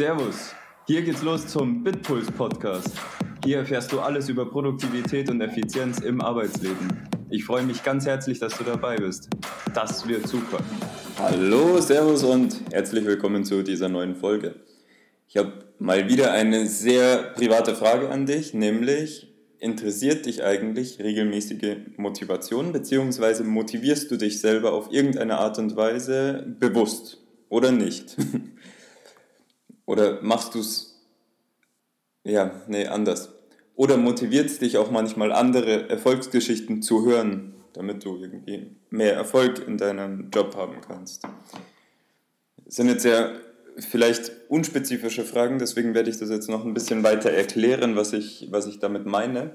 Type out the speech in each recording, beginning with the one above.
Servus, hier geht's los zum Bitpuls Podcast. Hier erfährst du alles über Produktivität und Effizienz im Arbeitsleben. Ich freue mich ganz herzlich, dass du dabei bist. Das wird super. Hallo, Servus und herzlich willkommen zu dieser neuen Folge. Ich habe mal wieder eine sehr private Frage an dich, nämlich interessiert dich eigentlich regelmäßige Motivation, beziehungsweise motivierst du dich selber auf irgendeine Art und Weise bewusst oder nicht? oder machst du es, ja, nee, anders. Oder motiviert es dich auch manchmal andere Erfolgsgeschichten zu hören, damit du irgendwie mehr Erfolg in deinem Job haben kannst? Das sind jetzt sehr vielleicht unspezifische Fragen, deswegen werde ich das jetzt noch ein bisschen weiter erklären, was ich, was ich damit meine.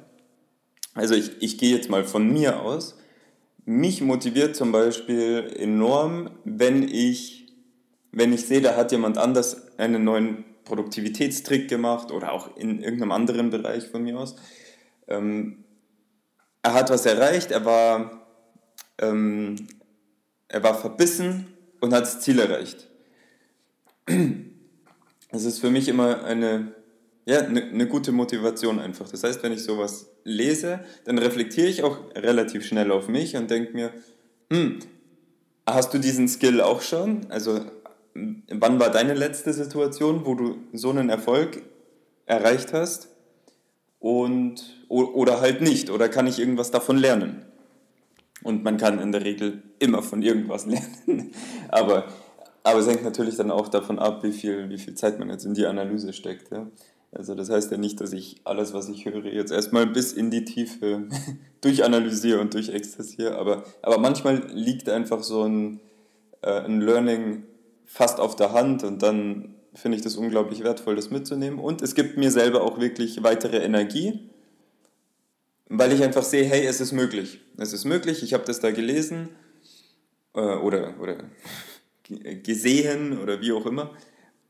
Also ich, ich gehe jetzt mal von mir aus. Mich motiviert zum Beispiel enorm, wenn ich, wenn ich sehe, da hat jemand anders einen neuen Produktivitätstrick gemacht oder auch in irgendeinem anderen Bereich von mir aus. Ähm, er hat was erreicht, er war, ähm, er war verbissen und hat das Ziel erreicht. Es ist für mich immer eine, ja, eine, eine gute Motivation einfach. Das heißt, wenn ich sowas lese, dann reflektiere ich auch relativ schnell auf mich und denke mir, hm, hast du diesen Skill auch schon? Also wann war deine letzte Situation, wo du so einen Erfolg erreicht hast? Und, oder halt nicht, oder kann ich irgendwas davon lernen? Und man kann in der Regel immer von irgendwas lernen. Aber aber es hängt natürlich dann auch davon ab, wie viel, wie viel Zeit man jetzt in die Analyse steckt. Ja? Also das heißt ja nicht, dass ich alles, was ich höre, jetzt erstmal bis in die Tiefe durchanalysiere und durchexerziere, aber, aber manchmal liegt einfach so ein, äh, ein Learning fast auf der Hand und dann finde ich das unglaublich wertvoll, das mitzunehmen. Und es gibt mir selber auch wirklich weitere Energie, weil ich einfach sehe, hey, es ist möglich. Es ist möglich, ich habe das da gelesen äh, oder, oder gesehen oder wie auch immer.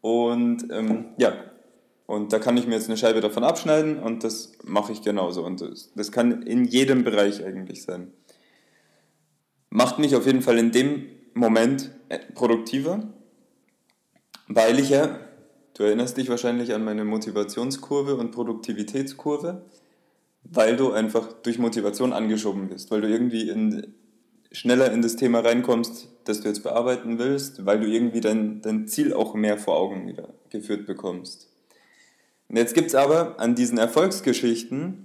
Und ähm, ja, und da kann ich mir jetzt eine Scheibe davon abschneiden und das mache ich genauso. Und das, das kann in jedem Bereich eigentlich sein. Macht mich auf jeden Fall in dem Moment produktiver, weil ich ja, du erinnerst dich wahrscheinlich an meine Motivationskurve und Produktivitätskurve, weil du einfach durch Motivation angeschoben bist, weil du irgendwie in schneller in das Thema reinkommst, das du jetzt bearbeiten willst, weil du irgendwie dein, dein Ziel auch mehr vor Augen wieder geführt bekommst. Und jetzt gibt es aber an diesen Erfolgsgeschichten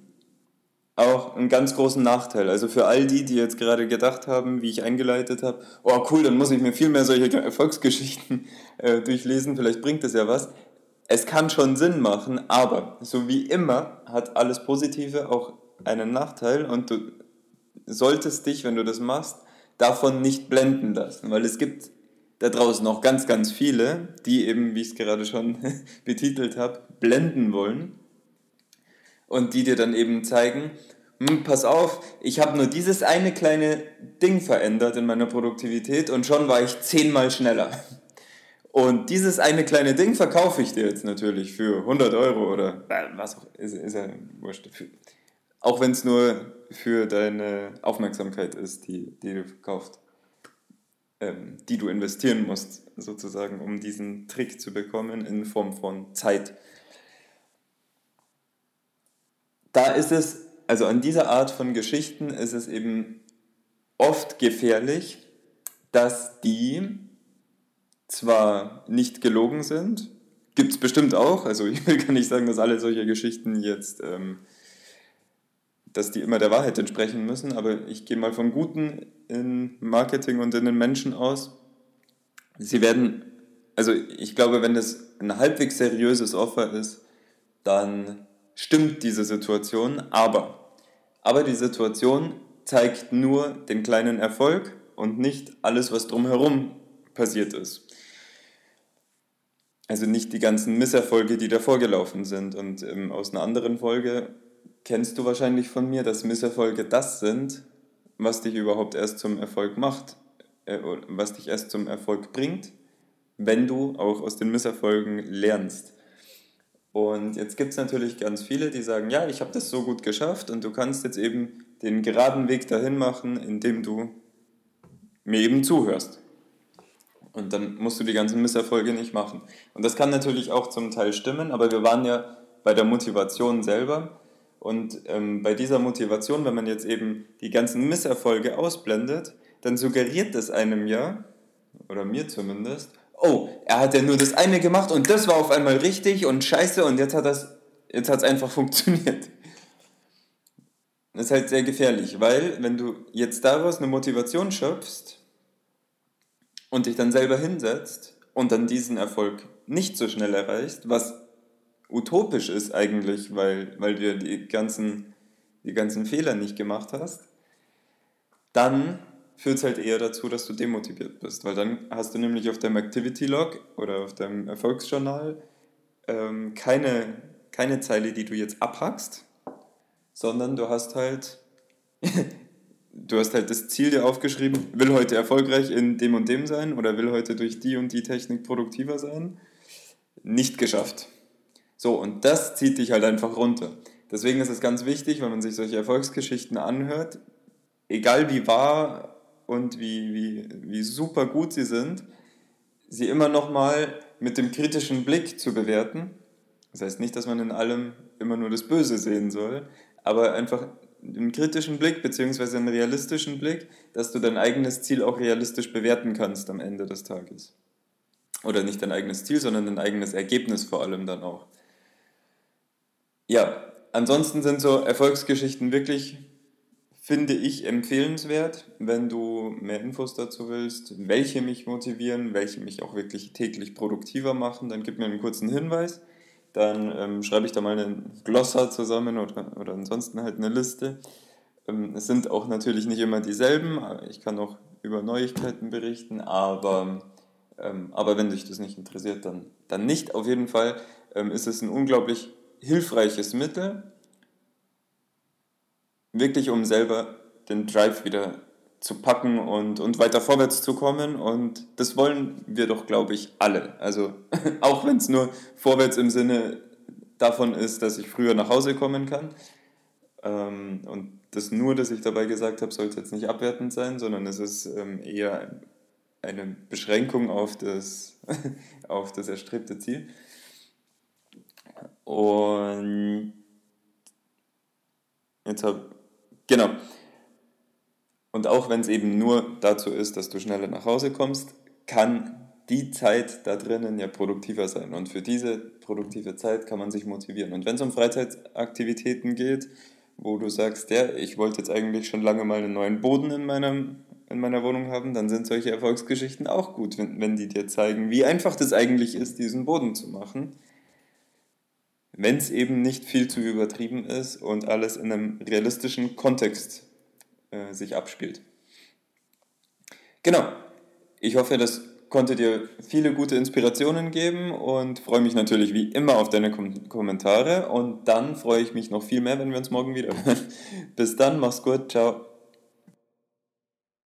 auch einen ganz großen Nachteil. Also für all die, die jetzt gerade gedacht haben, wie ich eingeleitet habe, oh cool, dann muss ich mir viel mehr solche Erfolgsgeschichten äh, durchlesen, vielleicht bringt das ja was. Es kann schon Sinn machen, aber so wie immer hat alles Positive auch einen Nachteil und du solltest dich, wenn du das machst, davon nicht blenden lassen, weil es gibt da draußen noch ganz, ganz viele, die eben, wie ich es gerade schon betitelt habe, blenden wollen und die dir dann eben zeigen, hm, pass auf, ich habe nur dieses eine kleine Ding verändert in meiner Produktivität und schon war ich zehnmal schneller. Und dieses eine kleine Ding verkaufe ich dir jetzt natürlich für 100 Euro oder was auch, ist, ist ja wurscht. Auch wenn es nur für deine Aufmerksamkeit ist, die, die du verkaufst, ähm, die du investieren musst, sozusagen, um diesen Trick zu bekommen in Form von Zeit. Da ist es, also an dieser Art von Geschichten ist es eben oft gefährlich, dass die zwar nicht gelogen sind, gibt es bestimmt auch, also ich will gar nicht sagen, dass alle solche Geschichten jetzt ähm, dass die immer der Wahrheit entsprechen müssen, aber ich gehe mal vom Guten in Marketing und in den Menschen aus. Sie werden, also ich glaube, wenn das ein halbwegs seriöses Offer ist, dann stimmt diese Situation, aber, aber die Situation zeigt nur den kleinen Erfolg und nicht alles, was drumherum passiert ist. Also nicht die ganzen Misserfolge, die davor gelaufen sind. Und ähm, aus einer anderen Folge kennst du wahrscheinlich von mir, dass Misserfolge das sind, was dich überhaupt erst zum Erfolg macht, äh, was dich erst zum Erfolg bringt, wenn du auch aus den Misserfolgen lernst. Und jetzt gibt es natürlich ganz viele, die sagen, ja, ich habe das so gut geschafft und du kannst jetzt eben den geraden Weg dahin machen, indem du mir eben zuhörst. Und dann musst du die ganzen Misserfolge nicht machen. Und das kann natürlich auch zum Teil stimmen, aber wir waren ja bei der Motivation selber. Und ähm, bei dieser Motivation, wenn man jetzt eben die ganzen Misserfolge ausblendet, dann suggeriert das einem ja, oder mir zumindest, oh, er hat ja nur das eine gemacht und das war auf einmal richtig und scheiße und jetzt hat das, jetzt hat es einfach funktioniert. Das ist halt sehr gefährlich, weil wenn du jetzt daraus eine Motivation schöpfst und dich dann selber hinsetzt und dann diesen Erfolg nicht so schnell erreichst, was utopisch ist eigentlich, weil, weil du die ganzen, die ganzen Fehler nicht gemacht hast, dann führt es halt eher dazu, dass du demotiviert bist, weil dann hast du nämlich auf deinem Activity Log oder auf deinem Erfolgsjournal ähm, keine, keine Zeile, die du jetzt abhackst, sondern du hast halt du hast halt das Ziel dir aufgeschrieben, will heute erfolgreich in dem und dem sein oder will heute durch die und die Technik produktiver sein. Nicht geschafft. So, und das zieht dich halt einfach runter. Deswegen ist es ganz wichtig, wenn man sich solche Erfolgsgeschichten anhört, egal wie wahr und wie, wie, wie super gut sie sind, sie immer nochmal mit dem kritischen Blick zu bewerten. Das heißt nicht, dass man in allem immer nur das Böse sehen soll, aber einfach einen kritischen Blick beziehungsweise einen realistischen Blick, dass du dein eigenes Ziel auch realistisch bewerten kannst am Ende des Tages. Oder nicht dein eigenes Ziel, sondern dein eigenes Ergebnis vor allem dann auch. Ja, ansonsten sind so Erfolgsgeschichten wirklich, finde ich, empfehlenswert, wenn du mehr Infos dazu willst, welche mich motivieren, welche mich auch wirklich täglich produktiver machen, dann gib mir einen kurzen Hinweis dann ähm, schreibe ich da mal einen Glossar zusammen oder, oder ansonsten halt eine Liste. Ähm, es sind auch natürlich nicht immer dieselben, ich kann auch über Neuigkeiten berichten, aber, ähm, aber wenn dich das nicht interessiert, dann, dann nicht. Auf jeden Fall ähm, ist es ein unglaublich hilfreiches Mittel, wirklich um selber den Drive wieder zu packen und, und weiter vorwärts zu kommen. Und das wollen wir doch, glaube ich, alle. Also auch wenn es nur vorwärts im Sinne davon ist, dass ich früher nach Hause kommen kann. Ähm, und das nur, das ich dabei gesagt habe, sollte jetzt nicht abwertend sein, sondern es ist ähm, eher eine Beschränkung auf das, auf das erstrebte Ziel. Und jetzt habe genau. Und auch wenn es eben nur dazu ist, dass du schneller nach Hause kommst, kann die Zeit da drinnen ja produktiver sein. Und für diese produktive Zeit kann man sich motivieren. Und wenn es um Freizeitaktivitäten geht, wo du sagst, ja, ich wollte jetzt eigentlich schon lange mal einen neuen Boden in, meinem, in meiner Wohnung haben, dann sind solche Erfolgsgeschichten auch gut, wenn, wenn die dir zeigen, wie einfach das eigentlich ist, diesen Boden zu machen. Wenn es eben nicht viel zu übertrieben ist und alles in einem realistischen Kontext äh, sich abspielt. Genau. Ich hoffe, das konnte dir viele gute Inspirationen geben und freue mich natürlich wie immer auf deine Kom Kommentare und dann freue ich mich noch viel mehr, wenn wir uns morgen wieder hören. Bis dann, mach's gut, ciao.